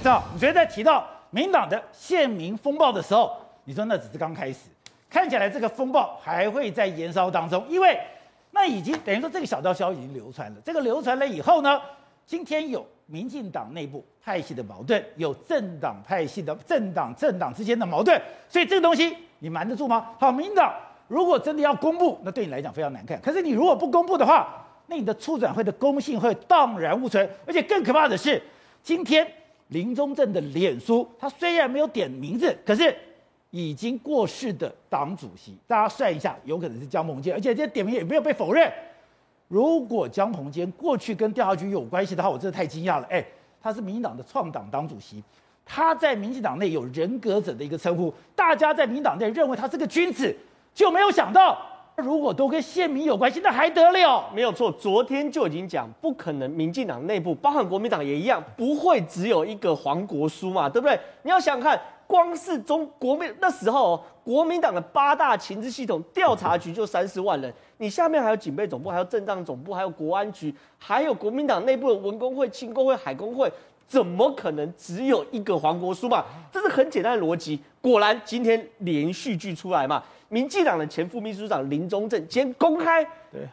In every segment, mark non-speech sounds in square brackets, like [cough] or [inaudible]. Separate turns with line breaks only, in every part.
知道？你觉得在提到民党的宪民风暴的时候，你说那只是刚开始，看起来这个风暴还会在延烧当中，因为那已经等于说这个小道消息已经流传了。这个流传了以后呢，今天有民进党内部派系的矛盾，有政党派系的政党政党之间的矛盾，所以这个东西你瞒得住吗？好，民党如果真的要公布，那对你来讲非常难看。可是你如果不公布的话，那你的促转会的公信会荡然无存，而且更可怕的是，今天林宗正的脸书，他虽然没有点名字，可是已经过世的党主席，大家算一下，有可能是江鹏坚，而且这点名也没有被否认。如果江鹏坚过去跟调查局有关系的话，我真的太惊讶了。哎，他是民进党的创党党主席，他在民进党内有人格者的一个称呼，大家在民党内认为他是个君子，就没有想到。如果都跟宪民有关系，那还得了？
没有错，昨天就已经讲，不可能。民进党内部，包含国民党也一样，不会只有一个黄国书嘛，对不对？你要想看，光是中国民那时候，国民党的八大情治系统调查局就三十万人，你下面还有警备总部，还有政战总部，还有国安局，还有国民党内部的文工会、青工会、海工会，怎么可能只有一个黄国书嘛？这是很简单的逻辑。果然，今天连续剧出来嘛。民进党的前副秘书长林宗正今天公开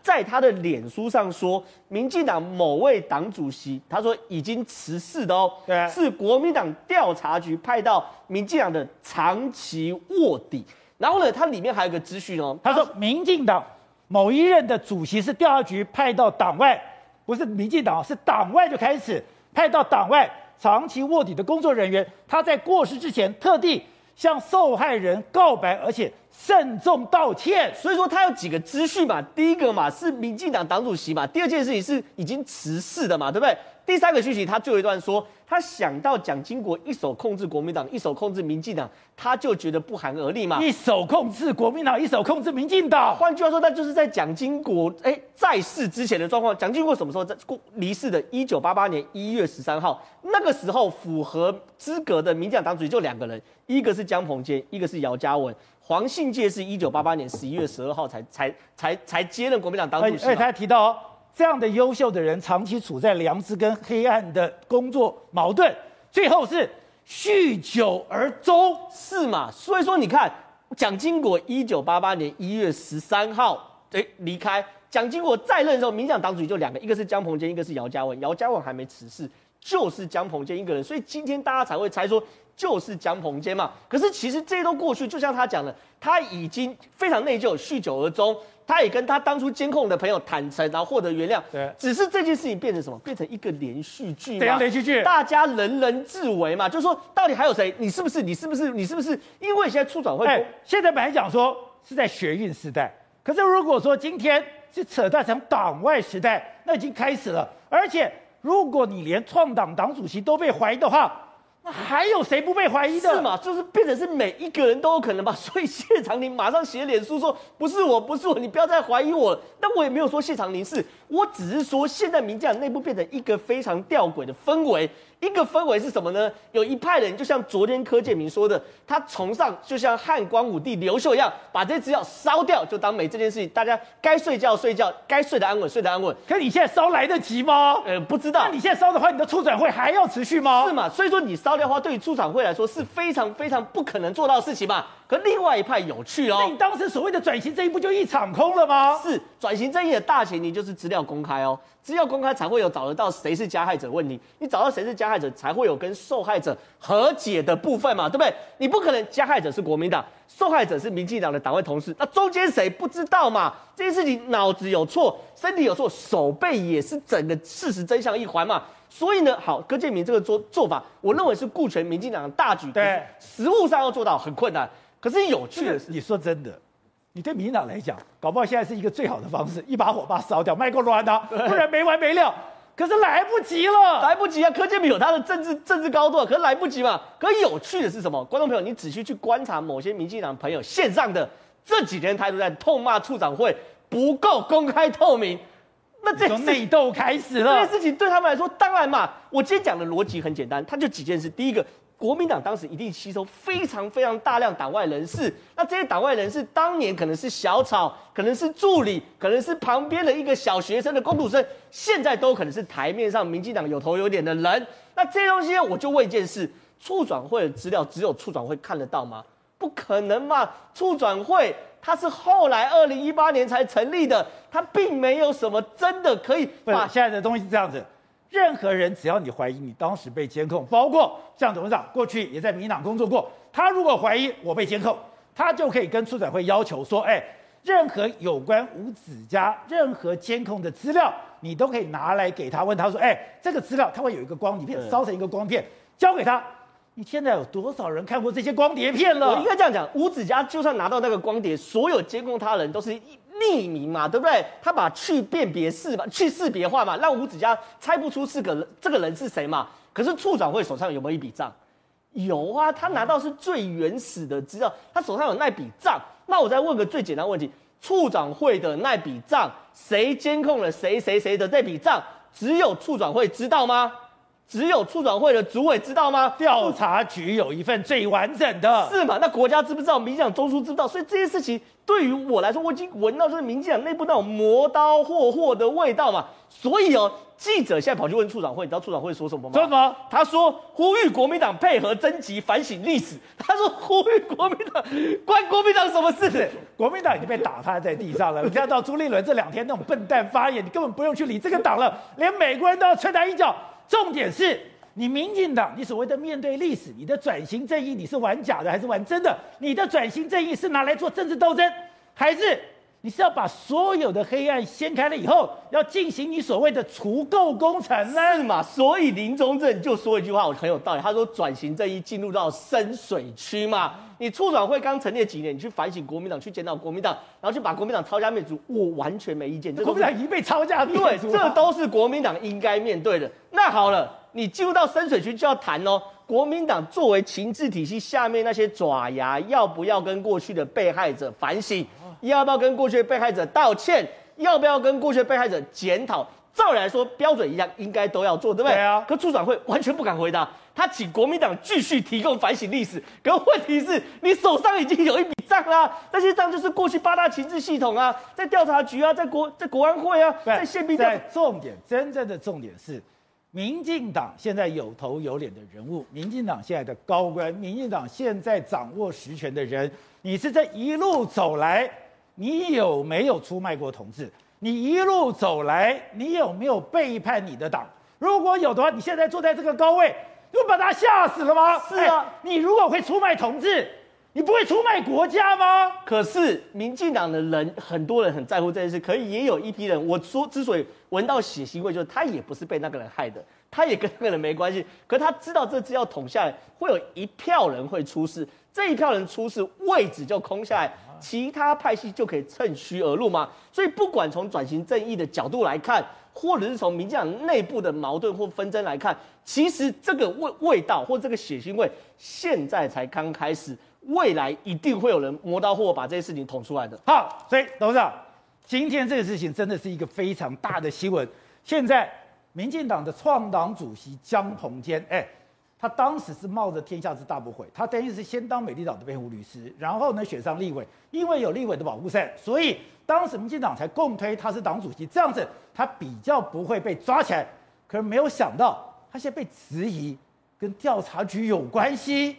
在他的脸书上说，民进党某位党主席，他说已经辞世的哦，是国民党调查局派到民进党的长期卧底。然后呢，他里面还有个资讯哦，他说
民进党某一任的主席是调查局派到党外，不是民进党，是党外就开始派到党外长期卧底的工作人员，他在过世之前特地向受害人告白，而且。慎重道歉，
所以说他有几个资讯嘛？第一个嘛是民进党党主席嘛，第二件事情是已经辞世的嘛，对不对？第三个讯息，他最后一段说，他想到蒋经国一手控制国民党，一手控制民进党，他就觉得不寒而栗嘛。
一手控制国民党，一手控制民进党，
换句话说，那就是在蒋经国哎在世之前的状况。蒋经国什么时候在过离世的？一九八八年一月十三号，那个时候符合资格的民进党党主席就两个人，一个是江鹏坚，一个是姚嘉文。黄信介是一九八八年十一月十二号才才才才接任国民党党主席。
而且他还提到哦，这样的优秀的人，长期处在良知跟黑暗的工作矛盾，最后是酗酒而终，
是嘛？所以说，你看蒋经国一九八八年一月十三号诶离开，蒋经国在任的时候，民进党党主席就两个，一个是江鹏坚，一个是姚嘉文。姚嘉文还没辞世，就是江鹏坚一个人，所以今天大家才会猜说。就是江鹏坚嘛，可是其实这些都过去，就像他讲的，他已经非常内疚，酗酒而终。他也跟他当初监控的朋友坦诚，然后获得原谅。对，只是这件事情变成什么？变成一个连
续剧。连续剧？
大家人人自危嘛，就是说，到底还有谁？你是不是？你是不是？你是不是？因为现在出转会，
哎，现在本来讲说是在学运时代，可是如果说今天是扯断成党外时代，那已经开始了。而且如果你连创党党主席都被怀疑的话，还有谁不被怀疑的？
是嘛？就是变成是每一个人都有可能吧。所以谢长廷马上写脸书说：“不是我，不是我，你不要再怀疑我了。”但我也没有说谢长廷是，我只是说现在名将内部变成一个非常吊诡的氛围。一个氛围是什么呢？有一派人就像昨天柯建明说的，他崇尚就像汉光武帝刘秀一样，把这些资料烧掉，就当没这件事情。大家该睡觉睡觉，该睡得安稳睡得安稳。
可你现在烧来得及吗？
呃，不知道。
那你现在烧的话，你的促转会还要持续吗？
是嘛？所以说你烧掉的话，对于促转会来说是非常非常不可能做到的事情嘛。可另外一派有趣哦，
那你当时所谓的转型这一步就一场空了吗？
是转型正义的大前提就是资料公开哦，资料公开才会有找得到谁是加害者问题，你找到谁是加害者，才会有跟受害者和解的部分嘛，对不对？你不可能加害者是国民党，受害者是民进党的党外同事，那中间谁不知道嘛？这件事情脑子有错，身体有错，手背也是整个事实真相一环嘛。所以呢，好，柯建铭这个做做法，我认为是顾全民进党的大局，对，实务上要做到很困难。可是有趣的是，
你说真的，你对民进党来讲，搞不好现在是一个最好的方式，一把火把它烧掉，卖够乱的，不然没完没了。可是来不及了，
来不及啊！柯建铭有他的政治政治高度，可是来不及嘛。可有趣的是什么？观众朋友，你仔细去观察某些民进党朋友线上的这几天态度，在痛骂处长会不够公开透明，
那这内斗开始了。
这件事情对他们来说，当然嘛。我今天讲的逻辑很简单，他就几件事。第一个。国民党当时一定吸收非常非常大量党外人士，那这些党外人士当年可能是小草，可能是助理，可能是旁边的一个小学生的工读生，现在都可能是台面上民进党有头有脸的人。那这些东西我就问一件事：促转会的资料只有促转会看得到吗？不可能嘛！促转会它是后来二零一八年才成立的，它并没有什么真的可以把
现在的东西是这样子。任何人只要你怀疑你当时被监控，包括像董事长过去也在民进党工作过，他如果怀疑我被监控，他就可以跟出展会要求说：哎，任何有关吴子嘉任何监控的资料，你都可以拿来给他，问他说：哎，这个资料他会有一个光碟片，烧成一个光片，交给他。你现在有多少人看过这些光碟片了？
我应该这样讲，吴子嘉就算拿到那个光碟，所有监控他人都是匿名嘛，对不对？他把去辨别式嘛，去识别化嘛，让吴子嘉猜不出是个人这个人是谁嘛。可是处长会手上有没有一笔账？有啊，他拿到是最原始的资料，他手上有那笔账。那我再问个最简单问题：处长会的那笔账，谁监控了谁谁谁的这笔账？只有处长会知道吗？只有促转会的主委知道吗？
调查局有一份最完整的，
是吗？那国家知不知道？民进党中枢知不知道？所以这些事情对于我来说，我已经闻到就是民进党内部那种磨刀霍霍的味道嘛。所以哦，记者现在跑去问促转会，你知道促转会说什么吗？
说什么？
他说呼吁国民党配合征集反省历史。他说呼吁国民党，关国民党什么事？
国民党已经被打趴在地上了。你看到朱立伦这两天那种笨蛋发言，你根本不用去理这个党了，连美国人都要踹他一脚。重点是你民进党，你所谓的面对历史，你的转型正义，你是玩假的还是玩真的？你的转型正义是拿来做政治斗争，还是你是要把所有的黑暗掀开了以后，要进行你所谓的除垢工程呢？
是嘛？所以林宗正就说一句话，我很有道理。他说转型正义进入到深水区嘛。你促转会刚成立几年，你去反省国民党，去检讨国民党，然后去把国民党抄家灭族，我完全没意见。
这国民党已经被抄家灭族，
对，这都是国民党应该面对的。那好了，你进入到深水区就要谈哦。国民党作为情治体系下面那些爪牙，要不要跟过去的被害者反省？要不要跟过去的被害者道歉？要不要跟过去的被害者检讨？照理来说，标准一样，应该都要做，对不对？
对啊。
可处长会完全不敢回答。他请国民党继续提供反省历史，可问题是你手上已经有一笔账啦，[laughs] 那些账就是过去八大情治系统啊，在调查局啊，在国在国安会啊，在宪兵。
在重点，真正的重点是，民进党现在有头有脸的人物，民进党现在的高官，民进党现在掌握实权的人，你是这一路走来，你有没有出卖过同志？你一路走来，你有没有背叛你的党？如果有的话，你现在坐在这个高位。你不把他吓死了吗？
是啊，
你如果会出卖同志，你不会出卖国家吗？
可是民进党的人，很多人很在乎这件事，可以也有一批人，我说之所以闻到血腥味，就是他也不是被那个人害的，他也跟那个人没关系。可他知道这次要捅下来，会有一票人会出事，这一票人出事，位置就空下来，其他派系就可以趁虚而入嘛。所以不管从转型正义的角度来看。或者是从民进党内部的矛盾或纷争来看，其实这个味味道或这个血腥味，现在才刚开始，未来一定会有人磨刀霍把这些事情捅出来的。
好，所以董事长，今天这个事情真的是一个非常大的新闻。现在民进党的创党主席江鹏坚，哎，他当时是冒着天下之大不韪，他等于是先当美丽岛的辩护律师，然后呢选上立委，因为有立委的保护伞，所以。当时民进党才共推他是党主席，这样子他比较不会被抓起来。可是没有想到，他现在被质疑跟调查局有关系。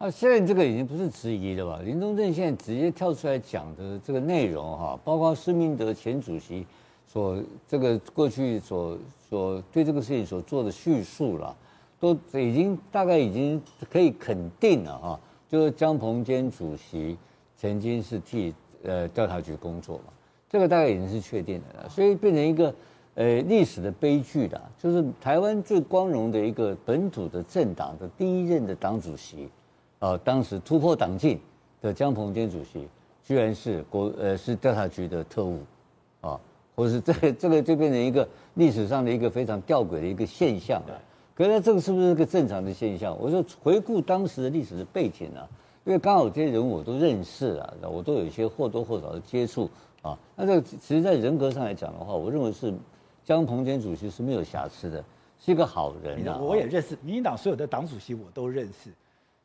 啊，现在这个已经不是质疑了吧？林宗正现在直接跳出来讲的这个内容哈，包括施明德前主席所这个过去所所对这个事情所做的叙述了，都已经大概已经可以肯定了哈，就是江鹏坚主席曾经是替。呃，调查局工作嘛，这个大概已经是确定的了，所以变成一个呃历史的悲剧的，就是台湾最光荣的一个本土的政党的第一任的党主席，呃，当时突破党禁的江鹏坚主席，居然是国呃是调查局的特务，啊，或者是这个这个就变成一个历史上的一个非常吊诡的一个现象了。可是这个是不是一个正常的现象？我说回顾当时的历史的背景啊。因为刚好这些人我都认识啊，我都有一些或多或少的接触啊。那这个其实，在人格上来讲的话，我认为是江鹏坚主席是没有瑕疵的，是一个好人啊。
我也认识民进党所有的党主席，我都认识。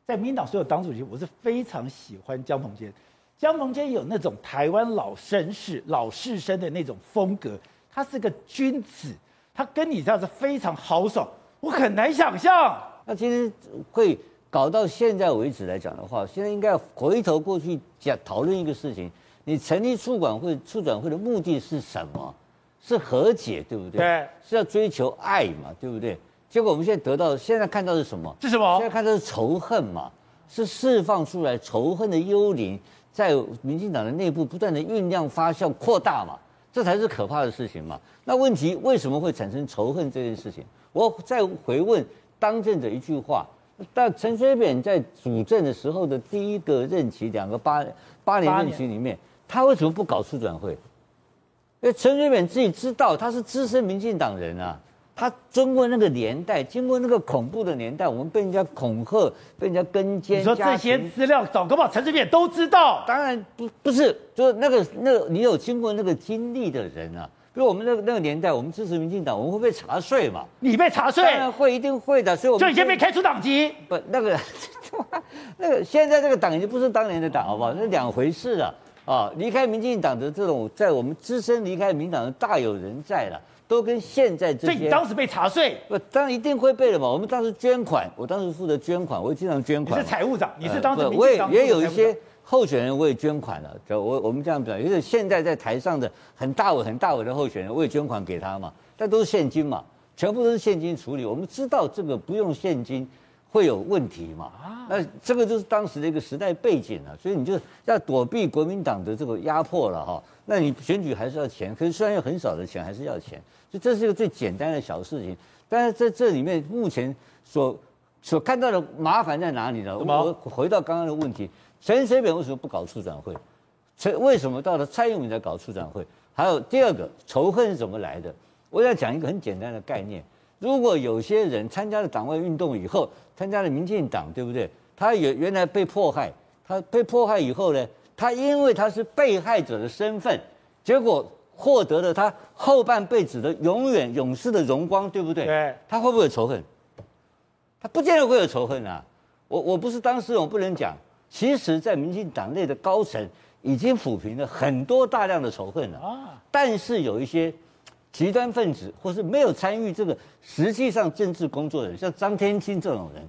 在民进党所有党主席，我是非常喜欢江鹏坚。江鹏坚有那种台湾老绅士、老士绅的那种风格，他是个君子，他跟你这样子非常豪爽。我很难想象。
那今天会搞到现在为止来讲的话，现在应该要回头过去讲讨论一个事情：你成立促管会、促转会的目的是什么？是和解，对不对？
对，
是要追求爱嘛，对不对？结果我们现在得到，现在看到是什么？
是什么？
现在看到是仇恨嘛，是释放出来仇恨的幽灵，在民进党的内部不断的酝酿、发酵、扩大嘛，这才是可怕的事情嘛。那问题为什么会产生仇恨这件事情？我再回问当政者一句话：但陈水扁在主政的时候的第一个任期，两个八八年任期里面，他为什么不搞促转会？因为陈水扁自己知道他是资深民进党人啊。他经过那个年代，经过那个恐怖的年代，我们被人家恐吓，被人家跟监。
你说这些资料，早搞不好陈水扁都知道。
当然不不是，就是那个那个你有经过那个经历的人啊，比如我们那个那个年代，我们支持民进党，我们会被查税嘛？
你被查税？
当然会，一定会的。所以我们
就已经被开除党籍。
不，那个 [laughs] 那个现在这个党已经不是当年的党，好不好？那两回事了啊！离开民进党的这种，在我们资深离开民进党的大有人在了。都跟现在这些，
所以你当时被查税，
不，当然一定会被的嘛。我们当时捐款，我当时负责捐款，我经常捐款。
你是财务长，你是当时、呃、
我也也有一些候选人，我也捐款了。就我我们这样讲，就是现在在台上的很大尾很大尾的候选人，我也捐款给他嘛。但都是现金嘛，全部都是现金处理。我们知道这个不用现金会有问题嘛。啊，那这个就是当时的一个时代背景了。所以你就要躲避国民党的这个压迫了哈。那你选举还是要钱，可是虽然有很少的钱，还是要钱。就这是一个最简单的小事情，但是在这里面目前所所看到的麻烦在哪里呢？我回到刚刚的问题，陈水扁为什么不搞处转会？陈为什么到了蔡英文才搞处转会？还有第二个仇恨是怎么来的？我要讲一个很简单的概念：如果有些人参加了党外运动以后，参加了民进党，对不对？他原原来被迫害，他被迫害以后呢，他因为他是被害者的身份，结果。获得了他后半辈子的永远永世的荣光，对不对？
对。
他会不会有仇恨？他不见得会有仇恨啊。我我不是当事人，我不能讲。其实，在民进党内的高层已经抚平了很多大量的仇恨了啊。但是有一些极端分子，或是没有参与这个实际上政治工作的人，像张天青这种人，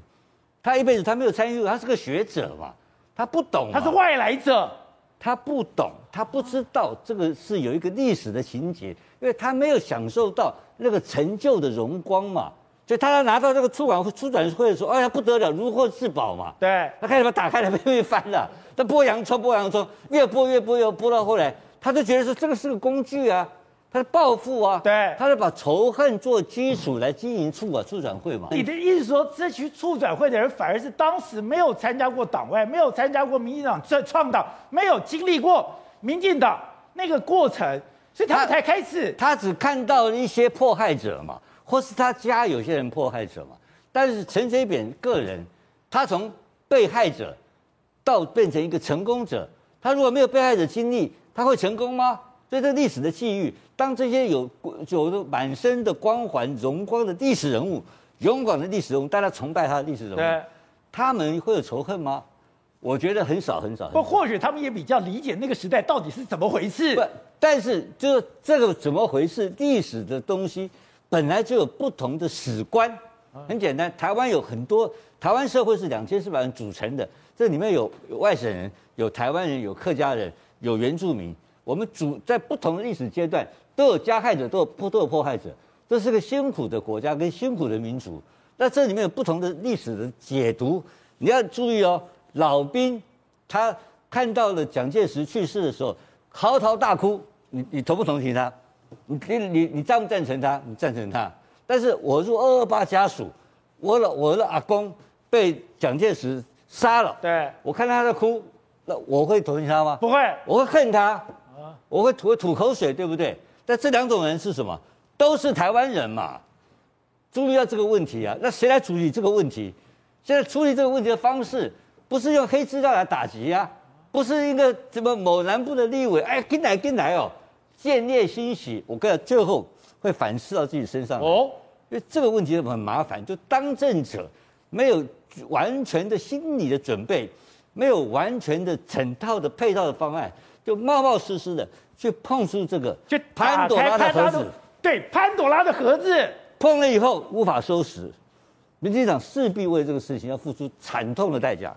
他一辈子他没有参与，他是个学者嘛，他不懂，
他是外来者。
他不懂，他不知道这个是有一个历史的情节，因为他没有享受到那个成就的荣光嘛，所以他要拿到这个促管促转会的时候，哎呀不得了，如获至宝嘛。
对，
他开始把打开来，被 [laughs] 被翻了，他剥洋葱，剥洋葱，越剥越剥越剥到后来，他就觉得说这个是个工具啊。他是报复啊，
对，
他是把仇恨做基础来经营促啊促转会嘛。
你的意思说，这群促转会的人反而是当时没有参加过党外，没有参加过民进党这创党，没有经历过民进党那个过程，所以他们才开始
他。他只看到一些迫害者嘛，或是他家有些人迫害者嘛。但是陈水扁个人，他从被害者到变成一个成功者，他如果没有被害者经历，他会成功吗？所以这历史的际遇。当这些有有的满身的光环荣光的历史人物，勇敢的历史人物，大家崇拜他的历史人物，他们会有仇恨吗？我觉得很少很少。
不，或许他们也比较理解那个时代到底是怎么回事。
不，但是就这个怎么回事？历史的东西本来就有不同的史观。很简单，台湾有很多，台湾社会是两千四百万组成的，这里面有有外省人，有台湾人，有客家人，有原住民。我们主在不同的历史阶段。都有加害者，都有迫都有迫害者，这是个辛苦的国家跟辛苦的民族。那这里面有不同的历史的解读，你要注意哦。老兵他看到了蒋介石去世的时候，嚎啕大哭。你你同不同情他？你你你你赞不赞成他？你赞成他？但是我入二二八家属，我老我的阿公被蒋介石杀了，
对，
我看他在哭，那我会同情他吗？
不会，
我会恨他，我会吐吐口水，对不对？但这两种人是什么？都是台湾人嘛。注意到这个问题啊，那谁来处理这个问题？现在处理这个问题的方式，不是用黑资料来打击啊，不是一个什么某南部的立委，哎，跟来跟来哦，见猎欣喜。我跟最后会反噬到自己身上哦，因为这个问题很麻烦，就当政者没有完全的心理的准备，没有完全的整套的配套的方案，就冒冒失失的。去碰触这个，
就潘朵拉的盒子，对，潘朵拉的盒子，
碰了以后无法收拾，民进党势必为这个事情要付出惨痛的代价。